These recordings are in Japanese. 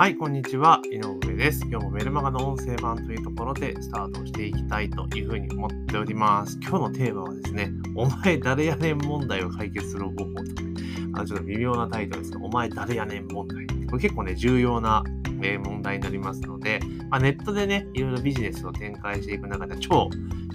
はい、こんにちは。井上です。今日もメルマガの音声版というところでスタートしていきたいというふうに思っております。今日のテーマはですね、お前誰やねん問題を解決する方法と、あちょっと微妙なタイトルですけど、お前誰やねん問題。これ結構ね、重要な問題になりますので、まあ、ネットでね、いろいろビジネスを展開していく中で超、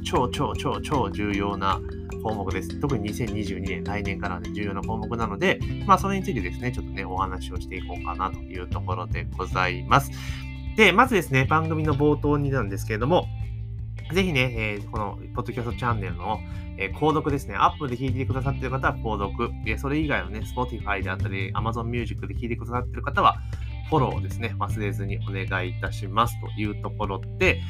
超、超、超、超重要な項目です。特に2022年、来年からね、重要な項目なので、まあ、それについてですね、ちょっとね、お話をしていこうかなというところでございます。で、まずですね、番組の冒頭になんですけれども、ぜひね、えー、この、ポッドキャストチャンネルの、えー、購読ですね。アップで聞いてくださっている方は購読。で、それ以外のね、Spotify であったり、Amazon Music で聞いてくださっている方は、フォローをですね、忘れずにお願いいたしますというところで、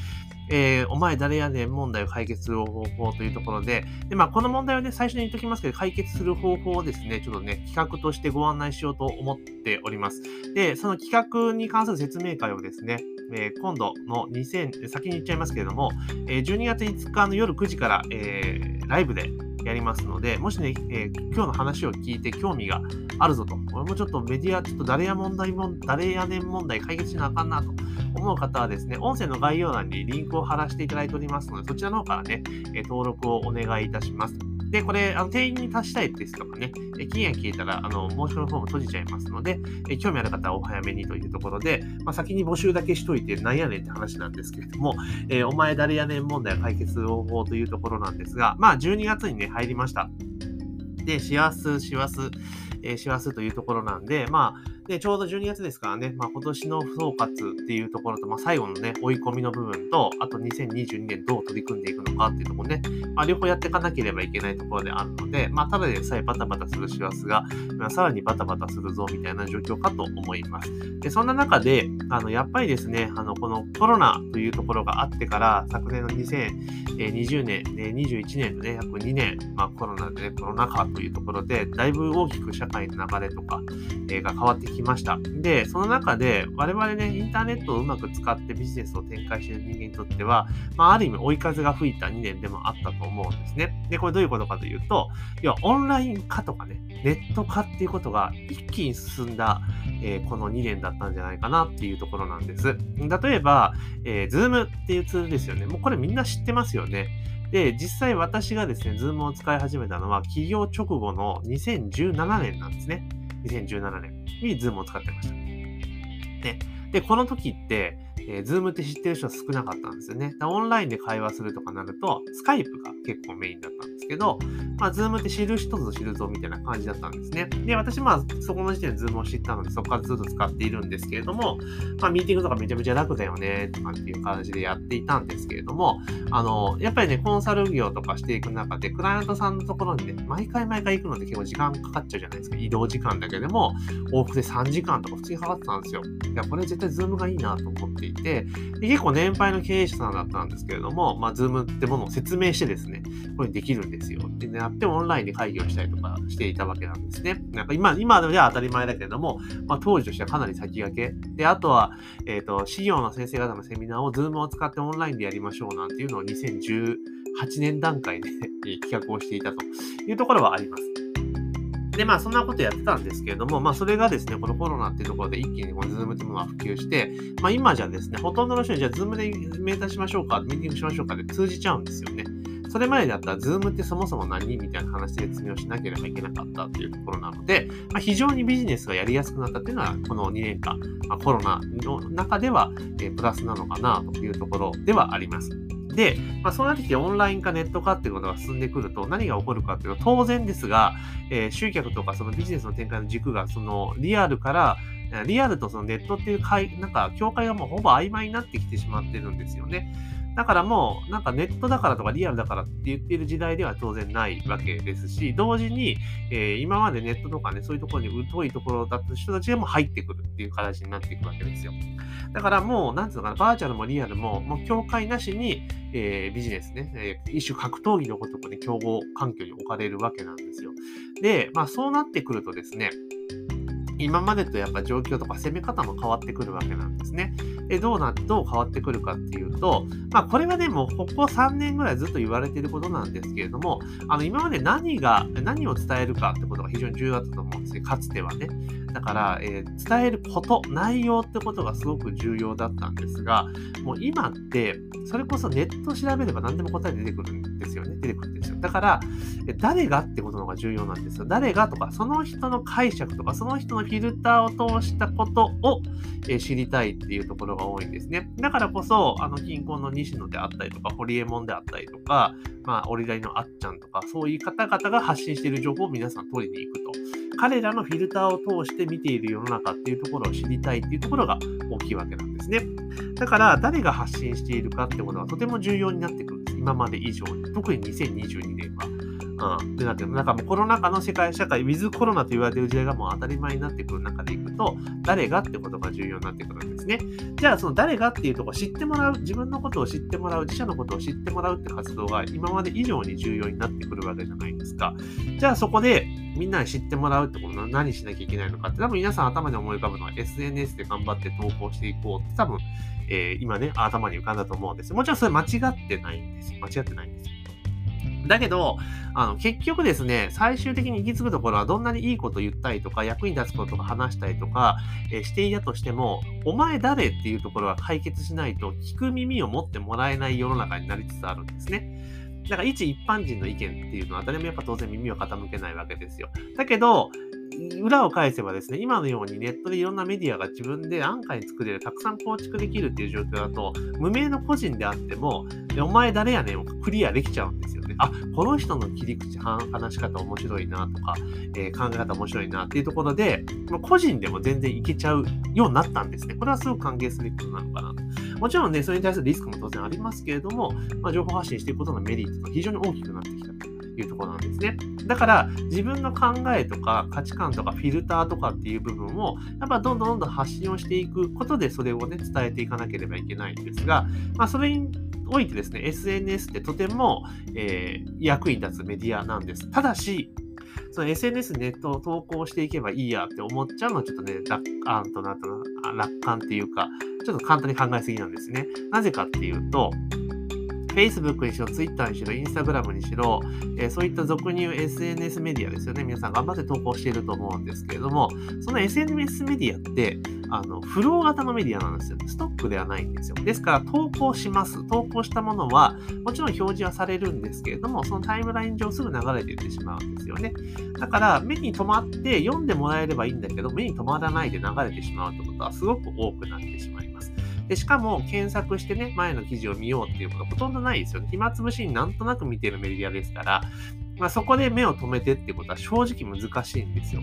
えー、お前誰やねん問題を解決する方法というところで、で、まあ、この問題はね、最初に言っときますけど、解決する方法をですね、ちょっとね、企画としてご案内しようと思っております。で、その企画に関する説明会をですね、えー、今度の2000、先に言っちゃいますけれども、えー、12月5日の夜9時から、えー、ライブでやりますので、もしね、えー、今日の話を聞いて興味があるぞと、俺もちょっとメディア、ちょっと誰や問題も、誰やねん問題解決しなあかんなと思う方はですね、音声の概要欄にリンクを貼らせていただいておりますので、そちらの方からね、え登録をお願いいたします。で、これ、あの定員に達したいですとかね、え期限聞いたら、あの、申し込みフォーム閉じちゃいますので、え興味ある方はお早めにというところで、まあ、先に募集だけしといてなんやねんって話なんですけれども、えー、お前誰やねん問題解決方法というところなんですが、まあ、12月にね、入りました。で、しわす、しわす、え、しわすというところなんで、まあ、で、ちょうど12月ですからね、まあ、今年の総括っていうところと、まあ、最後のね、追い込みの部分と、あと2022年どう取り組んでいくのかっていうところね、まあ、両方やっていかなければいけないところであるので、まあ、ただでさえバタバタする師走が、まあ、さらにバタバタするぞみたいな状況かと思います。で、そんな中で、あの、やっぱりですね、あの、このコロナというところがあってから、昨年の2020年、21年のね、約2年、まあ、コロナで、ね、コロナ禍というところで、だいぶ大きく社会の流れとか、えー、が変わってきました。で、その中で、我々ね、インターネットをうまく使ってビジネスを展開している人間にとっては、まあ、ある意味追い風が吹いた2年でもあったと思うんですね。で、これどういうことかというと、要はオンライン化とかね、ネット化っていうことが一気に進んだ、えー、この2年だったんじゃないかなっていうところなんです。例えば、えー、Zoom っていうツールですよね。もうこれみんな知ってますよね。で、実際私がですね、Zoom を使い始めたのは、企業直後の2017年なんですね。2017年に Zoom を使ってました。で、でこの時って、えー、Zoom って知ってる人は少なかったんですよね。オンラインで会話するとかなると、Skype が結構メインだったんですけど、まあ、Zoom って知る人ぞ知るぞみたいな感じだったんですね。で、私、まあ、そこの時点で Zoom を知ったので、そこからずっと使っているんですけれども、まあ、ミーティングとかめちゃめちゃ楽だよね、とかっていう感じでやっていたんですけれども、あの、やっぱりね、コンサル業とかしていく中で、クライアントさんのところにね、毎回毎回行くのって結構時間かかっちゃうじゃないですか。移動時間だけでも、往復で3時間とか普通にかかってたんですよ。いや、これ絶対 Zoom がいいなと思ってていて、結構年配の経営者さんだったんですけれども、まあ、Zoom ってものを説明してですね、これできるんですよってやってオンラインで会議をしたりとかしていたわけなんですね。なんか今、今では当たり前だけれども、まあ、当時としてはかなり先駆け。で、あとは、えっ、ー、と、資料の先生方のセミナーを Zoom を使ってオンラインでやりましょうなんていうのを2018年段階で 企画をしていたというところはあります。で、まあ、そんなことやってたんですけれども、まあ、それがですね、このコロナっていうところで一気にこの Zoom っていうものが普及して、まあ、今じゃですね、ほとんどの人に、じゃあ Zoom でメーターしましょうか、ミーティングしましょうかで通じちゃうんですよね。それまでだったら、Zoom ってそもそも何みたいな話で説明をしなければいけなかったっていうところなので、まあ、非常にビジネスがやりやすくなったっていうのは、この2年間、まあ、コロナの中では、え、プラスなのかなというところではあります。で、まあ、そうなってきてオンライン化、ネット化っていうことが進んでくると何が起こるかっていうのは当然ですが、えー、集客とかそのビジネスの展開の軸がそのリアルからリアルとそのネットっていうかいなんか境界がもうほぼ曖昧になってきてしまってるんですよね。だからもう、なんかネットだからとかリアルだからって言っている時代では当然ないわけですし、同時に、えー、今までネットとかね、そういうところに疎いところだった人たちがもう入ってくるっていう形になっていくわけですよ。だからもう、なんていうのかな、バーチャルもリアルも、もう境界なしに、えー、ビジネスね、えー、一種格闘技のごとくね、競合環境に置かれるわけなんですよ。で、まあそうなってくるとですね、今までとやっぱ状況とか攻め方も変わってくるわけなんですね。で、どうな、どう変わってくるかっていうと、まあこれはね、もうここ3年ぐらいずっと言われてることなんですけれども、あの今まで何が、何を伝えるかってことが非常に重要だったと思うんですね。かつてはね。だから、えー、伝えること、内容ってことがすごく重要だったんですが、もう今って、それこそネット調べれば何でも答え出てくるんですよね。出てくるんですよ。だから、誰がってことの方が重要なんですよ。誰がとか、その人の解釈とか、その人のフィルターを通したことを、え知りたいっていうところが多いんですね。だからこそ、あの、近郊の西野であったりとか、ホリエモンであったりとか、まあ、オリライのあっちゃんとか、そういう方々が発信している情報を皆さん取りに行くと。彼らのフィルターを通して見ている世の中っていうところを知りたいっていうところが大きいわけなんですね。だから、誰が発信しているかってことはとても重要になってくるんです。今まで以上に。特に2022年は。うん、ってなって。なんかもうコロナ禍の世界社会、ウィズコロナと言われている時代がもう当たり前になってくる中でいくと、誰がってことが重要になってくるんですね。じゃあ、その誰がっていうとこ知ってもらう、自分のことを知ってもらう、自社のことを知ってもらうって活動が今まで以上に重要になってくるわけじゃないですか。じゃあ、そこでみんなに知ってもらうってことは何しなきゃいけないのかって、多分皆さん頭に思い浮かぶのは SNS で頑張って投稿していこうって多分、えー、今ね、頭に浮かんだと思うんです。もちろんそれ間違ってないんです。間違ってないんです。だけど、あの、結局ですね、最終的に行き着くところはどんなにいいこと言ったりとか、役に立つこととか話したりとか、えー、していたとしても、お前誰っていうところは解決しないと、聞く耳を持ってもらえない世の中になりつつあるんですね。だから一一般人の意見っていうのは誰もやっぱ当然耳を傾けないわけですよ。だけど、裏を返せばですね、今のようにネットでいろんなメディアが自分で安価に作れる、たくさん構築できるっていう状況だと、無名の個人であっても、お前誰やねんをクリアできちゃうんですよね。あ、この人の切り口、話し方面白いなとか、えー、考え方面白いなっていうところで、個人でも全然いけちゃうようになったんですね。これはすごく関係することなのかなと。もちろんね、それに対するリスクも当然ありますけれども、まあ、情報発信していくことのメリットが非常に大きくなってきたいうところなんですね。だから、自分の考えとか価値観とかフィルターとかっていう部分を、やっぱどんどんどんどん発信をしていくことで、それをね、伝えていかなければいけないんですが、まあ、それにおいてですね、SNS ってとても、えー、役に立つメディアなんです。ただし、その SNS ネットを投稿していけばいいやって思っちゃうのはちょっとね、楽観となった楽観っていうか、ちょっと簡単に考えすぎなんですね。なぜかっていうと、Facebook にしろ、Twitter にしろ、Instagram にしろ、えー、そういった俗に言う SNS メディアですよね。皆さん頑張って投稿していると思うんですけれども、その SNS メディアって、あの、フロー型のメディアなんですよ。ストックではないんですよ。ですから、投稿します。投稿したものは、もちろん表示はされるんですけれども、そのタイムライン上すぐ流れていってしまうんですよね。だから、目に留まって読んでもらえればいいんだけど、目に留まらないで流れてしまうってことはすごく多くなってしまいます。で、しかも検索してね、前の記事を見ようっていうことほとんどないですよね。暇つぶしになんとなく見てるメディアですから、まあ、そこで目を止めてってことは正直難しいんですよ。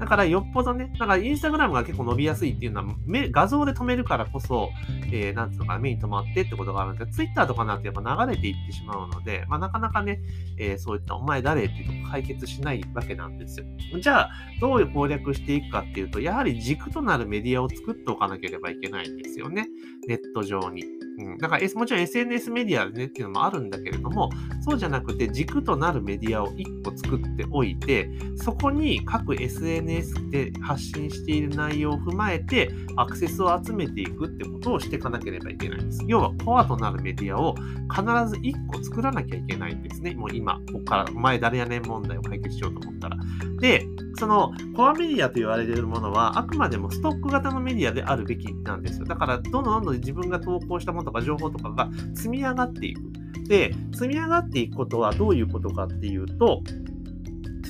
だからよっぽどね、だからインスタグラムが結構伸びやすいっていうのは、目画像で止めるからこそ、えー、なんつうのかな、目に留まってってことがあるんですけど、ツイッターとかなってやっぱ流れていってしまうので、まあなかなかね、えー、そういったお前誰っていうとこ解決しないわけなんですよ。じゃあ、どう攻略していくかっていうと、やはり軸となるメディアを作っておかなければいけないんですよね。ネット上に。うん、だから、もちろん SNS メディアでねっていうのもあるんだけれども、そうじゃなくて軸となるメディアを1個作っておいて、そこに各 SNS で発信している内容を踏まえて、アクセスを集めていくってことをしていかなければいけないんです。要は、コアとなるメディアを必ず1個作らなきゃいけないんですね。もう今、ここから前誰やねん問題を解決しようと思ったら。で、そのコアメディアと言われているものは、あくまでもストック型のメディアであるべきなんですよ。だから、どんどんどんどん自分が投稿したものとか情報とかが積み上がっていく。で、積み上がっていくことはどういうことかっていうと、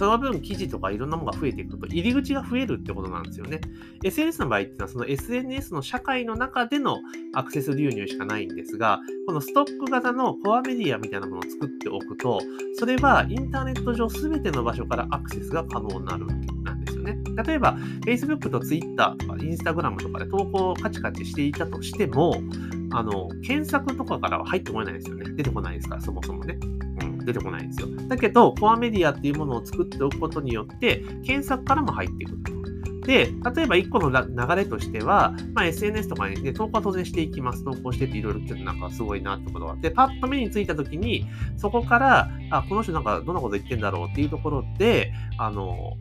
その分記事とかいろんなものが増えていくと入り口が増えるってことなんですよね。SNS の場合っていうのはその SNS の社会の中でのアクセス流入しかないんですが、このストック型のコアメディアみたいなものを作っておくと、それはインターネット上すべての場所からアクセスが可能になるなんですよね。例えば Facebook と Twitter とか Instagram とかで投稿をカチカチしていたとしても、あの、検索とかからは入ってこないですよね。出てこないですから、そもそもね。うん出てこないんですよ。だけど、コアメディアっていうものを作っておくことによって、検索からも入ってくる。で、例えば1個の流れとしては、まあ、SNS とかにね、投稿は当然していきます。投稿してっていろいろちょっとなんかすごいなってことがあって、パッと目についたときに、そこから、あ、この人なんかどんなこと言ってんだろうっていうところで、あの、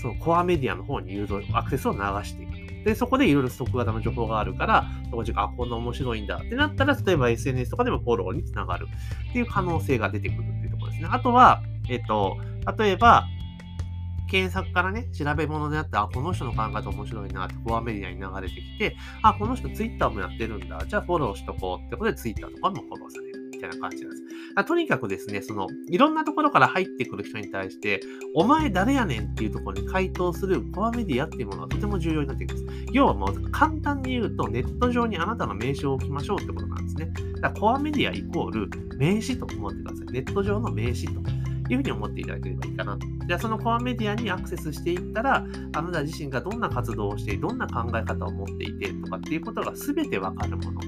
そのコアメディアの方に誘導、アクセスを流していく。で、そこでいろいろストック型の情報があるから、そこで、あ、こんな面白いんだってなったら、例えば SNS とかでもフォローにつながるっていう可能性が出てくるっていうところですね。あとは、えっ、と、例えば、検索からね、調べ物であって、あ、この人の考え方面白いなって、フォアメディアに流れてきて、あ、この人ツイッターもやってるんだ。じゃあフォローしとこうってことで、ツイッターとかもフォローされる。みたいな感じなんです。とにかくですね、その、いろんなところから入ってくる人に対して、お前誰やねんっていうところに回答するコアメディアっていうものはとても重要になってきます。要はもう簡単に言うと、ネット上にあなたの名称を置きましょうってことなんですね。だからコアメディアイコール名詞と思ってください。ネット上の名詞と。いうふうに思っていただければいいかなと。じゃあ、そのコアメディアにアクセスしていったら、あなた自身がどんな活動をして、どんな考え方を持っていてとかっていうことが全てわかるもの。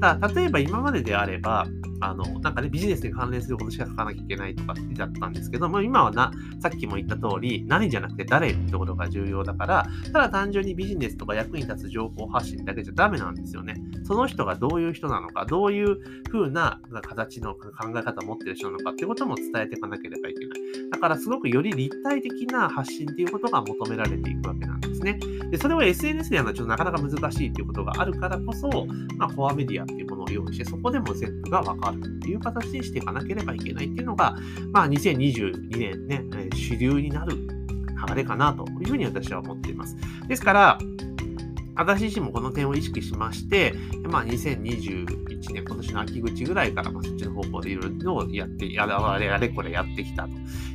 だ例えば今までであれば、あの、なんかね、ビジネスに関連することしか書かなきゃいけないとかだったんですけども、今はな、さっきも言った通り、何じゃなくて誰ってころが重要だから、ただ単純にビジネスとか役に立つ情報発信だけじゃダメなんですよね。その人がどういう人なのか、どういう風な形の考え方を持ってる人なのかってことも伝えていかなければいけない。だからすごくより立体的な発信っていうことが求められていくわけなんですね。で、それを SNS でやるのはちょっとなかなか難しいということがあるからこそ、まあ、コアメディアっていうものを用意して、そこでも全部がわかるっていう形にしていかなければいけないっていうのが、まあ、2022年ね、主流になる流れかなというふうに私は思っています。ですから、私自身もこの点を意識しまして、まあ、2021年、今年の秋口ぐらいから、まあ、そっちの方向でいろいろやって、やれあれこれやってきたと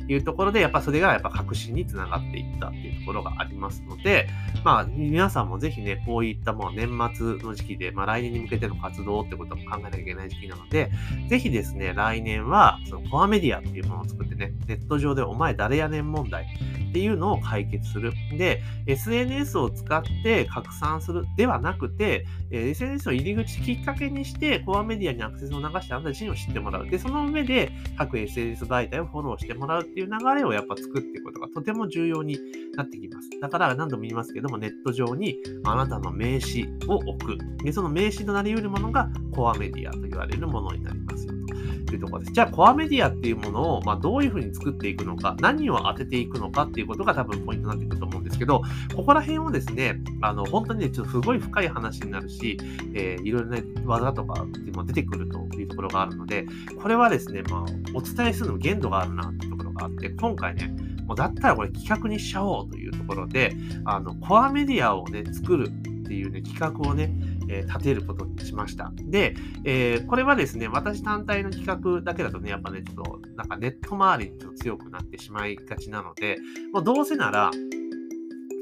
いうところで、やっぱそれがやっぱ革新につながっていったっていうところがありますので、まあ、皆さんもぜひね、こういったもう年末の時期で、まあ、来年に向けての活動ってことも考えなきゃいけない時期なので、ぜひですね、来年は、そのコアメディアっていうものを作ってね、ネット上でお前誰やねん問題、っていうのを解決する。で、SNS を使って拡散するではなくて、え SNS の入り口きっかけにして、コアメディアにアクセスを流してあなた自身を知ってもらう。で、その上で各 SNS 媒体をフォローしてもらうっていう流れをやっぱ作っていくことがとても重要になってきます。だから何度も言いますけども、ネット上にあなたの名刺を置く。で、その名刺となり得るものがコアメディアと言われるものになりますいうところです。じゃあ、コアメディアっていうものを、まあ、どういうふうに作っていくのか、何を当てていくのかっていうことが多分ポイントになってくると思うんですけど、ここら辺をですね、あの、本当にね、ちょっとすごい深い話になるし、えー、いろいろね、技とかっていうのが出てくるというところがあるので、これはですね、まあ、お伝えするの限度があるなっていうところがあって、今回ね、もうだったらこれ企画にしちゃおうというところで、あの、コアメディアをね、作るっていうね、企画をね、えー、立てることにしました。で、えー、これはですね、私単体の企画だけだとね、やっぱね、ちょっとなんかネット周りにちょっと強くなってしまいがちなので、もうどうせなら、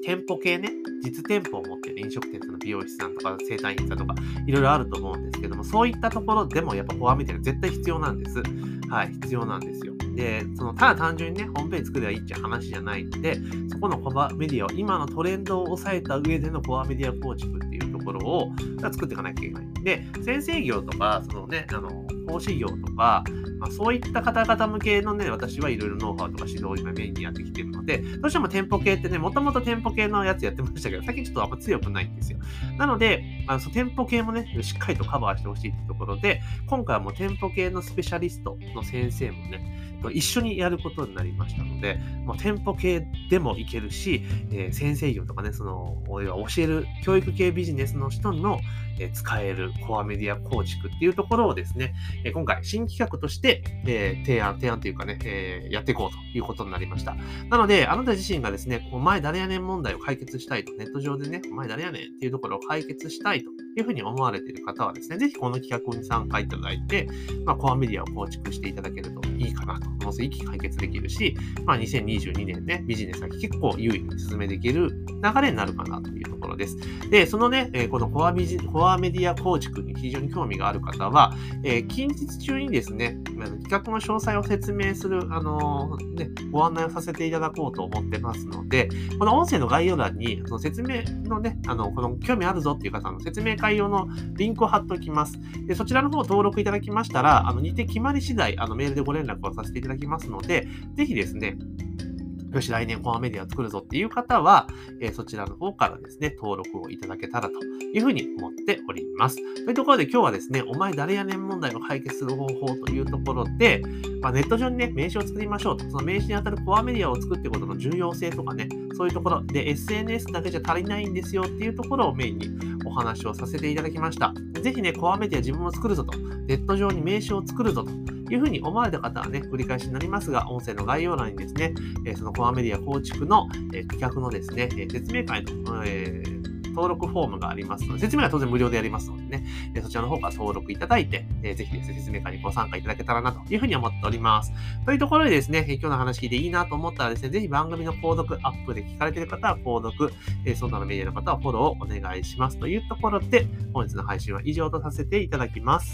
店舗系ね、実店舗を持っている飲食店さんの美容師さんとか整体院さんとかいろいろあると思うんですけども、そういったところでもやっぱフォアメディア絶対必要なんです。はい、必要なんですよ。で、そのただ単純にね、ホームページ作ればいいっていう話じゃないんで、そこのフォアメディアを今のトレンドを抑えた上でのフォアメディア構築ってところを作っていかなきゃいけない。で、先生業とか、そのね、あの、講師業とか、まあ、そういった方々向けのね、私はいろいろノウハウとか指導を今メインにやってきてるので、どうしても店舗系ってね、もともと店舗系のやつやってましたけど、最近ちょっとあんま強くないんですよ。なので、あのその店舗系もね、しっかりとカバーしてほしいってところで、今回はもう店舗系のスペシャリストの先生もね、一緒にやることになりましたので、もう店舗系でもいけるし、えー、先生業とかね、その、教える教育系ビジネスの人の、えー、使えるコアメディア構築っていうところをですね、え、今回新企画として、え提案、提案というかね、えやっていこうということになりました。なので、あなた自身がですね、お前誰やねん問題を解決したいと、ネット上でね、お前誰やねんっていうところを解決したいというふうに思われている方はですね、ぜひこの企画に参加いただいて、まあ、コアメディアを構築していただけるといいかなと。もう一気解決できるし、まあ、2022年ね、ビジネスが結構優位に進めていける流れになるかなというところです。で、そのね、このコアビジコアメディア構築に非常に興味がある方は、近日中にですね、企画の詳細を説明する、あのー、ね、ご案内をさせていただこうと思ってますので、この音声の概要欄に、その説明のね、あの、この興味あるぞっていう方の説明会用のリンクを貼っておきます。で、そちらの方を登録いただきましたら、あの、日程決まり次第、あの、メールでご連絡をさせていただきますので、ぜひですね、よし、来年コアメディアを作るぞっていう方は、えー、そちらの方からですね、登録をいただけたらというふうに思っております。というところで今日はですね、お前誰やねん問題を解決する方法というところで、まあ、ネット上にね、名刺を作りましょうと。その名刺にあたるコアメディアを作ってことの重要性とかね、そういうところで SNS だけじゃ足りないんですよっていうところをメインにお話をさせていただきました。ぜひね、コアメディア自分も作るぞと。ネット上に名刺を作るぞと。いうふうに思われた方はね、繰り返しになりますが、音声の概要欄にですね、えそのコアメディア構築の、え企画のですね、説明会の、えー登録フォームがありますので、説明は当然無料でやりますのでね、えそちらの方から登録いただいて、えぜひですね、説明会にご参加いただけたらなというふうに思っております。というところでですね、今日の話聞いていいなと思ったらですね、ぜひ番組の購読、アップで聞かれている方は購読、えその他のメディアの方はフォローをお願いします。というところで、本日の配信は以上とさせていただきます。